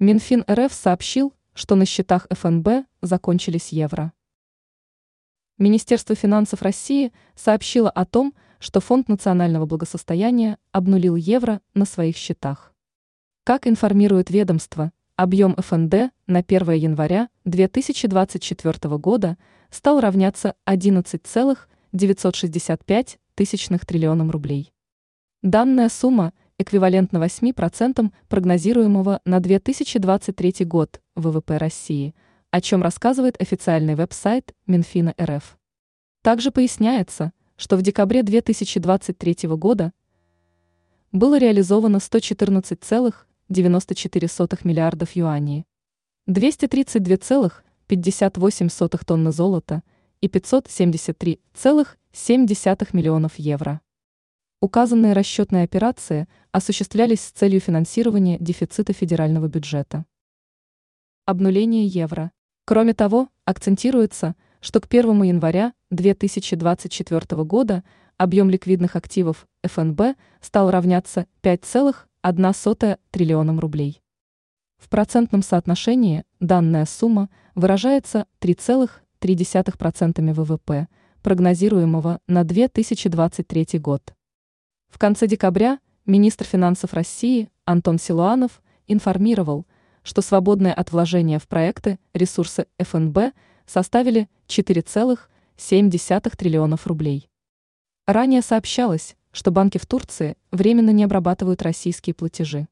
Минфин РФ сообщил, что на счетах ФНБ закончились евро. Министерство финансов России сообщило о том, что Фонд национального благосостояния обнулил евро на своих счетах. Как информирует ведомство, объем ФНД на 1 января 2024 года стал равняться 11,965 тысячных триллионам рублей. Данная сумма эквивалентна 8% прогнозируемого на 2023 год ВВП России, о чем рассказывает официальный веб-сайт Минфина РФ. Также поясняется, что в декабре 2023 года было реализовано 114,94 миллиардов юаней, 232,58 тонны золота и 573,7 миллионов евро. Указанные расчетные операции осуществлялись с целью финансирования дефицита федерального бюджета. Обнуление евро. Кроме того, акцентируется, что к 1 января 2024 года объем ликвидных активов ФНБ стал равняться 5,1 триллионам рублей. В процентном соотношении данная сумма выражается 3,3% ВВП, прогнозируемого на 2023 год. В конце декабря министр финансов России Антон Силуанов информировал, что свободные от вложения в проекты ресурсы ФНБ составили 4,7 триллионов рублей. Ранее сообщалось, что банки в Турции временно не обрабатывают российские платежи.